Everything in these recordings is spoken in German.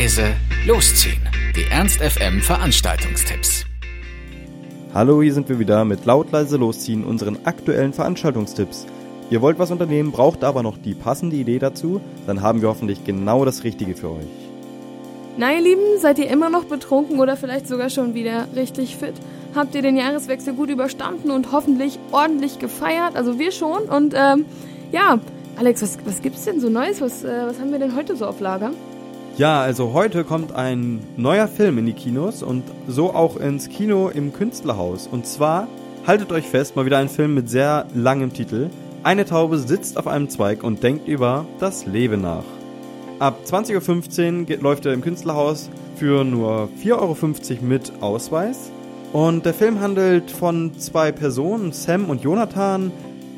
leise, losziehen. Die Ernst FM Veranstaltungstipps. Hallo, hier sind wir wieder mit laut leise losziehen, unseren aktuellen Veranstaltungstipps. Ihr wollt was unternehmen, braucht aber noch die passende Idee dazu, dann haben wir hoffentlich genau das Richtige für euch. Na ihr Lieben, seid ihr immer noch betrunken oder vielleicht sogar schon wieder richtig fit? Habt ihr den Jahreswechsel gut überstanden und hoffentlich ordentlich gefeiert? Also wir schon. Und ähm, ja, Alex, was, was gibt's denn so Neues? Was, äh, was haben wir denn heute so auf Lager? Ja, also heute kommt ein neuer Film in die Kinos und so auch ins Kino im Künstlerhaus. Und zwar, haltet euch fest, mal wieder ein Film mit sehr langem Titel. Eine Taube sitzt auf einem Zweig und denkt über das Leben nach. Ab 20.15 Uhr läuft er im Künstlerhaus für nur 4,50 Euro mit Ausweis. Und der Film handelt von zwei Personen, Sam und Jonathan,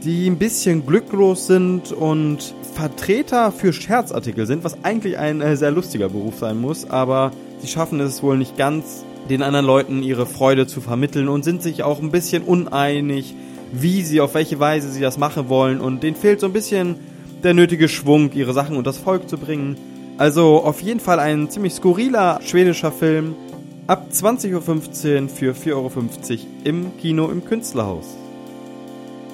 die ein bisschen glücklos sind und Vertreter für Scherzartikel sind, was eigentlich ein äh, sehr lustiger Beruf sein muss, aber sie schaffen es wohl nicht ganz, den anderen Leuten ihre Freude zu vermitteln und sind sich auch ein bisschen uneinig, wie sie, auf welche Weise sie das machen wollen und denen fehlt so ein bisschen der nötige Schwung, ihre Sachen unter das Volk zu bringen. Also auf jeden Fall ein ziemlich skurriler schwedischer Film. Ab 20.15 Uhr für 4,50 Euro im Kino im Künstlerhaus.